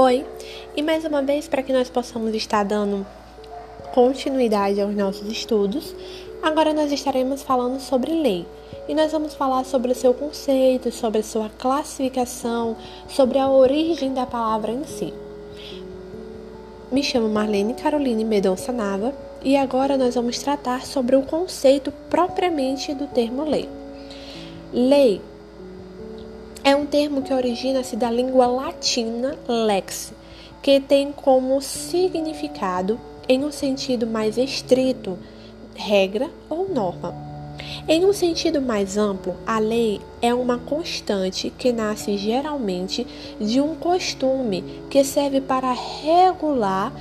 Oi, e mais uma vez para que nós possamos estar dando continuidade aos nossos estudos, agora nós estaremos falando sobre lei. E nós vamos falar sobre o seu conceito, sobre a sua classificação, sobre a origem da palavra em si. Me chamo Marlene Caroline Medonça Nava e agora nós vamos tratar sobre o conceito propriamente do termo lei. Lei é um termo que origina-se da língua latina lex, que tem como significado, em um sentido mais estrito, regra ou norma. Em um sentido mais amplo, a lei é uma constante que nasce geralmente de um costume que serve para regular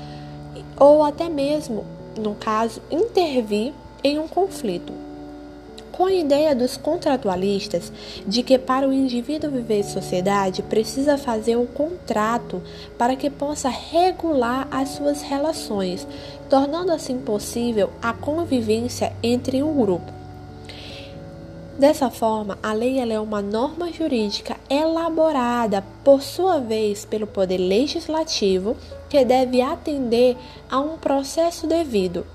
ou até mesmo, no caso, intervir em um conflito com a ideia dos contratualistas de que para o indivíduo viver em sociedade precisa fazer um contrato para que possa regular as suas relações, tornando assim possível a convivência entre um grupo. Dessa forma, a lei é uma norma jurídica elaborada, por sua vez, pelo Poder Legislativo, que deve atender a um processo devido.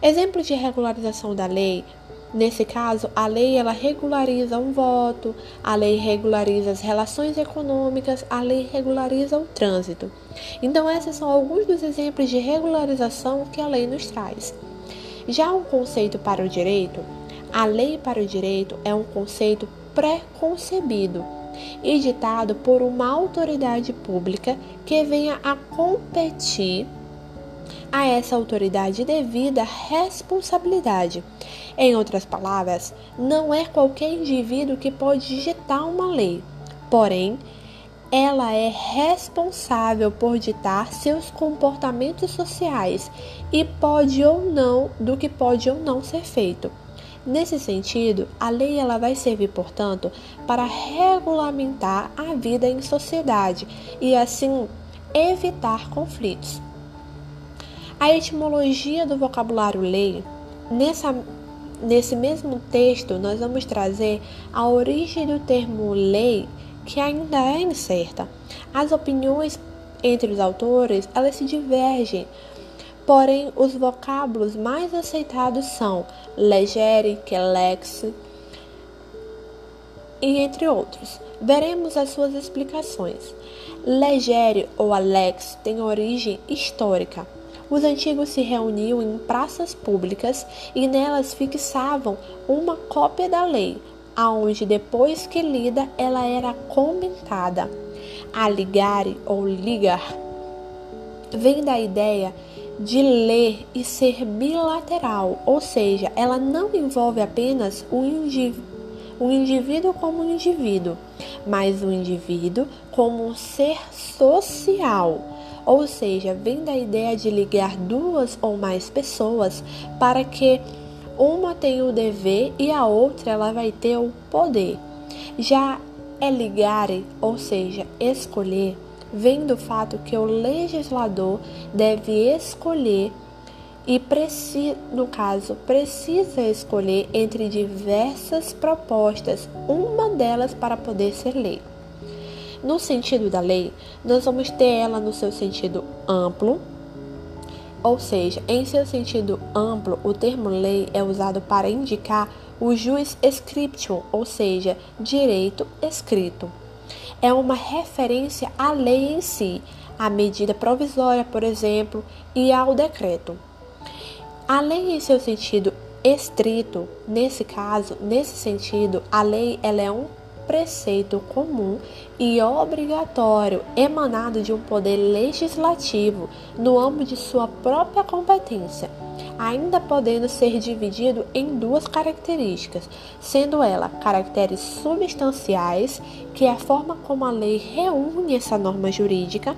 Exemplos de regularização da lei Nesse caso, a lei ela regulariza um voto, a lei regulariza as relações econômicas, a lei regulariza o trânsito. Então, esses são alguns dos exemplos de regularização que a lei nos traz. Já o conceito para o direito, a lei para o direito é um conceito pré-concebido e ditado por uma autoridade pública que venha a competir a essa autoridade devida responsabilidade. Em outras palavras, não é qualquer indivíduo que pode digitar uma lei, porém, ela é responsável por ditar seus comportamentos sociais e pode ou não do que pode ou não ser feito. Nesse sentido, a lei ela vai servir, portanto, para regulamentar a vida em sociedade e assim evitar conflitos. A etimologia do vocabulário lei, nessa, nesse mesmo texto, nós vamos trazer a origem do termo lei, que ainda é incerta. As opiniões entre os autores, elas se divergem. Porém, os vocábulos mais aceitados são legere, que e entre outros. Veremos as suas explicações. Legere ou alex tem origem histórica os antigos se reuniam em praças públicas e nelas fixavam uma cópia da lei, aonde depois que lida ela era comentada. A ligare ou ligar vem da ideia de ler e ser bilateral, ou seja, ela não envolve apenas o indivíduo o indivíduo como um indivíduo, mas o indivíduo como um ser social ou seja, vem da ideia de ligar duas ou mais pessoas para que uma tenha o dever e a outra ela vai ter o poder. Já é ligare, ou seja, escolher, vem do fato que o legislador deve escolher e no caso, precisa escolher entre diversas propostas, uma delas para poder ser lei. No sentido da lei, nós vamos ter ela no seu sentido amplo, ou seja, em seu sentido amplo, o termo lei é usado para indicar o jus scriptum, ou seja, direito escrito. É uma referência à lei em si, à medida provisória, por exemplo, e ao decreto. A lei em seu sentido estrito, nesse caso, nesse sentido, a lei ela é um preceito comum e obrigatório emanado de um poder legislativo no âmbito de sua própria competência, ainda podendo ser dividido em duas características, sendo ela caracteres substanciais, que é a forma como a lei reúne essa norma jurídica,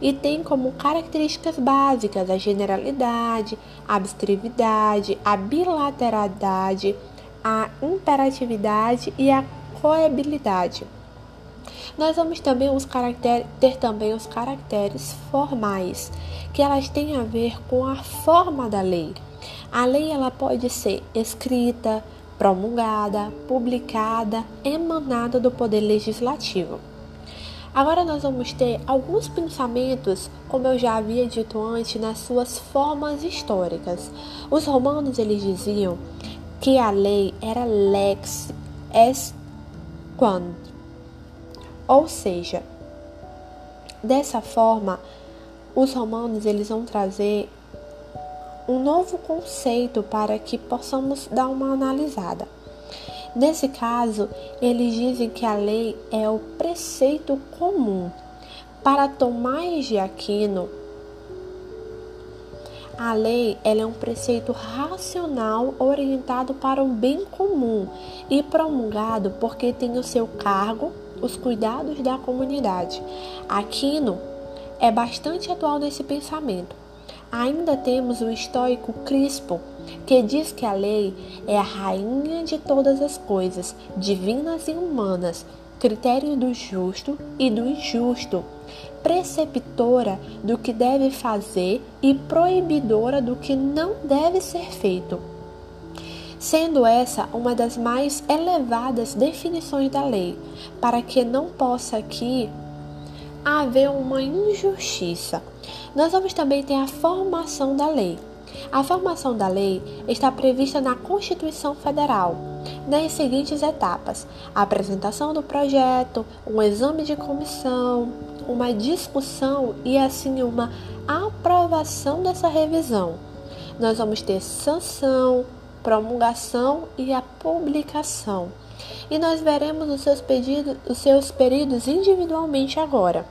e tem como características básicas a generalidade, a abstrividade, a bilateralidade, a imperatividade e a coabilidade. Nós vamos também os ter também os caracteres formais, que elas têm a ver com a forma da lei. A lei ela pode ser escrita, promulgada, publicada, emanada do poder legislativo. Agora nós vamos ter alguns pensamentos, como eu já havia dito antes, nas suas formas históricas. Os romanos eles diziam que a lei era lex est quando, ou seja, dessa forma, os romanos eles vão trazer um novo conceito para que possamos dar uma analisada. Nesse caso, eles dizem que a lei é o preceito comum. Para Tomás de Aquino, a lei ela é um preceito racional orientado para o bem comum e promulgado porque tem o seu cargo os cuidados da comunidade. Aquino é bastante atual nesse pensamento. Ainda temos o estoico Crispo, que diz que a lei é a rainha de todas as coisas, divinas e humanas, critério do justo e do injusto, preceptora do que deve fazer e proibidora do que não deve ser feito. Sendo essa uma das mais elevadas definições da lei, para que não possa aqui haver uma injustiça. Nós vamos também ter a formação da lei. A formação da lei está prevista na Constituição Federal, nas seguintes etapas: a apresentação do projeto, um exame de comissão, uma discussão e assim uma aprovação dessa revisão. Nós vamos ter sanção, promulgação e a publicação. E nós veremos os seus pedidos, os seus períodos individualmente agora.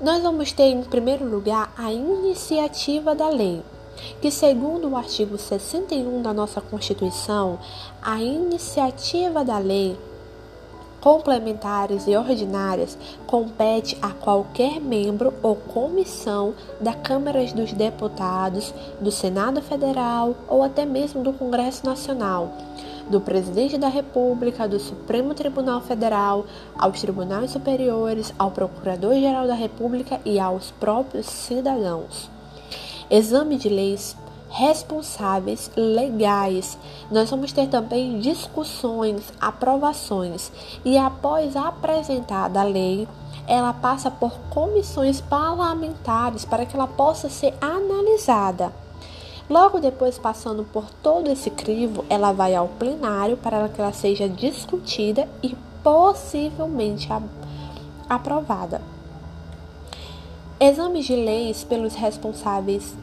Nós vamos ter em primeiro lugar a iniciativa da lei, que segundo o artigo 61 da nossa Constituição, a iniciativa da lei complementares e ordinárias compete a qualquer membro ou comissão da Câmara dos Deputados, do Senado Federal ou até mesmo do Congresso Nacional do Presidente da República, do Supremo Tribunal Federal, aos tribunais superiores, ao Procurador-Geral da República e aos próprios cidadãos. Exame de leis responsáveis legais. Nós vamos ter também discussões, aprovações e após apresentada a lei, ela passa por comissões parlamentares para que ela possa ser analisada. Logo depois, passando por todo esse crivo, ela vai ao plenário para que ela seja discutida e possivelmente aprovada. Exames de leis pelos responsáveis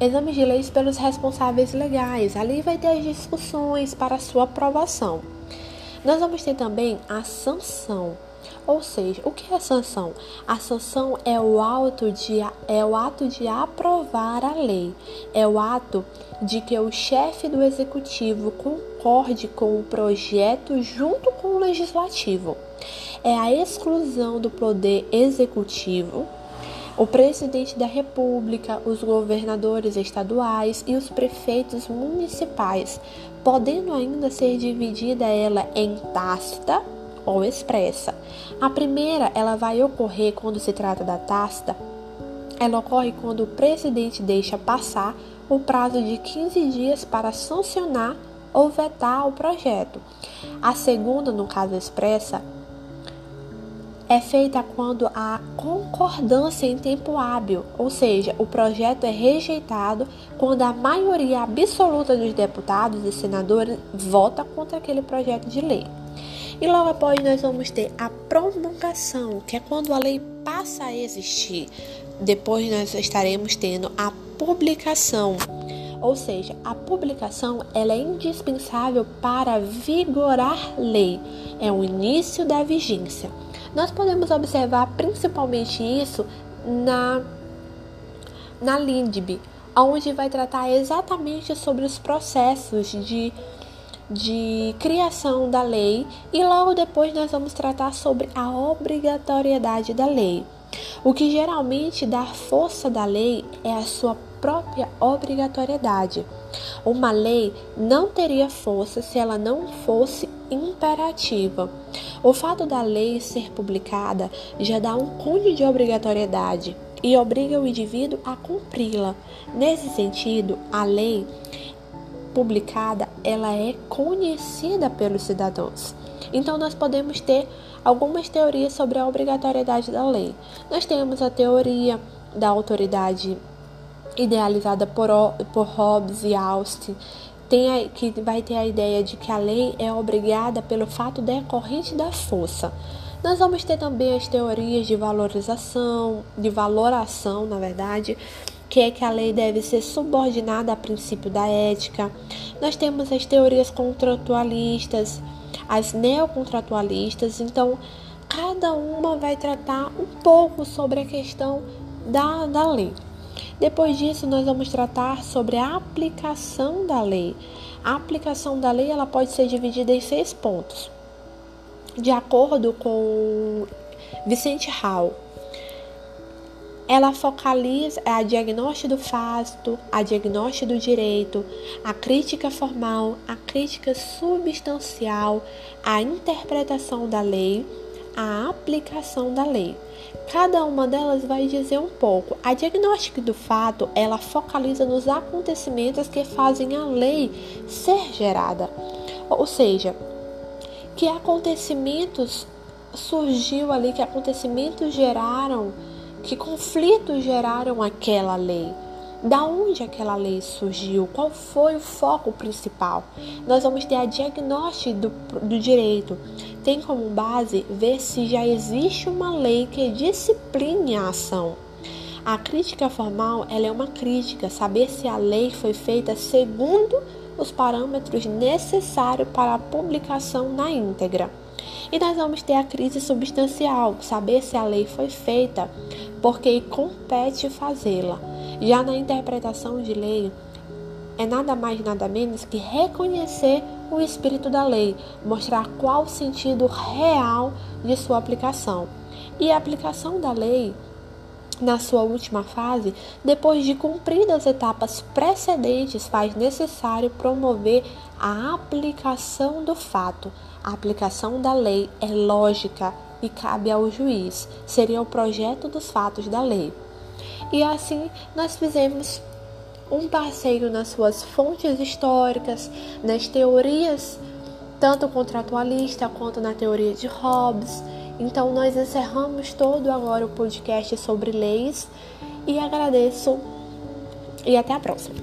Exames de leis pelos responsáveis legais. Ali vai ter as discussões para sua aprovação. Nós vamos ter também a sanção. Ou seja, o que é sanção? A sanção é o, ato de, é o ato de aprovar a lei, é o ato de que o chefe do executivo concorde com o projeto junto com o legislativo. É a exclusão do poder executivo o presidente da República, os governadores estaduais e os prefeitos municipais, podendo ainda ser dividida ela em tácita ou expressa. A primeira, ela vai ocorrer quando se trata da tácita. Ela ocorre quando o presidente deixa passar o prazo de 15 dias para sancionar ou vetar o projeto. A segunda, no caso expressa, é feita quando há concordância em tempo hábil, ou seja, o projeto é rejeitado quando a maioria absoluta dos deputados e senadores vota contra aquele projeto de lei. E logo após nós vamos ter a promulgação, que é quando a lei passa a existir. Depois nós estaremos tendo a publicação. Ou seja, a publicação ela é indispensável para vigorar lei, é o início da vigência. Nós podemos observar principalmente isso na na LINDB, onde vai tratar exatamente sobre os processos de de criação da lei e logo depois nós vamos tratar sobre a obrigatoriedade da lei. O que geralmente dá força da lei é a sua própria obrigatoriedade. Uma lei não teria força se ela não fosse imperativa. O fato da lei ser publicada já dá um cunho de obrigatoriedade e obriga o indivíduo a cumpri-la. Nesse sentido, a lei publicada, ela é conhecida pelos cidadãos. Então, nós podemos ter algumas teorias sobre a obrigatoriedade da lei. Nós temos a teoria da autoridade idealizada por, por Hobbes e Austin, tem a, que vai ter a ideia de que a lei é obrigada pelo fato decorrente da força. Nós vamos ter também as teorias de valorização, de valoração, na verdade, que é que a lei deve ser subordinada ao princípio da ética. Nós temos as teorias contratualistas, as neocontratualistas, então cada uma vai tratar um pouco sobre a questão da, da lei. Depois disso, nós vamos tratar sobre a aplicação da lei. A aplicação da lei ela pode ser dividida em seis pontos. De acordo com Vicente Hall, ela focaliza a diagnóstico do fato, a diagnóstico do direito, a crítica formal, a crítica substancial, a interpretação da lei, a aplicação da lei. Cada uma delas vai dizer um pouco. A diagnóstica do fato, ela focaliza nos acontecimentos que fazem a lei ser gerada. Ou seja, que acontecimentos surgiu ali, que acontecimentos geraram, que conflitos geraram aquela lei. Da onde aquela lei surgiu? Qual foi o foco principal? Nós vamos ter a diagnóstico do, do direito. Tem como base ver se já existe uma lei que discipline a ação. A crítica formal ela é uma crítica, saber se a lei foi feita segundo os parâmetros necessários para a publicação na íntegra. E nós vamos ter a crise substancial, saber se a lei foi feita porque compete fazê-la. Já na interpretação de lei, é nada mais nada menos que reconhecer o espírito da lei, mostrar qual o sentido real de sua aplicação. E a aplicação da lei, na sua última fase, depois de cumpridas as etapas precedentes, faz necessário promover a aplicação do fato. A aplicação da lei é lógica e cabe ao juiz. Seria o projeto dos fatos da lei. E assim nós fizemos um passeio nas suas fontes históricas, nas teorias, tanto contratualista quanto na teoria de Hobbes. Então nós encerramos todo agora o podcast sobre leis e agradeço e até a próxima.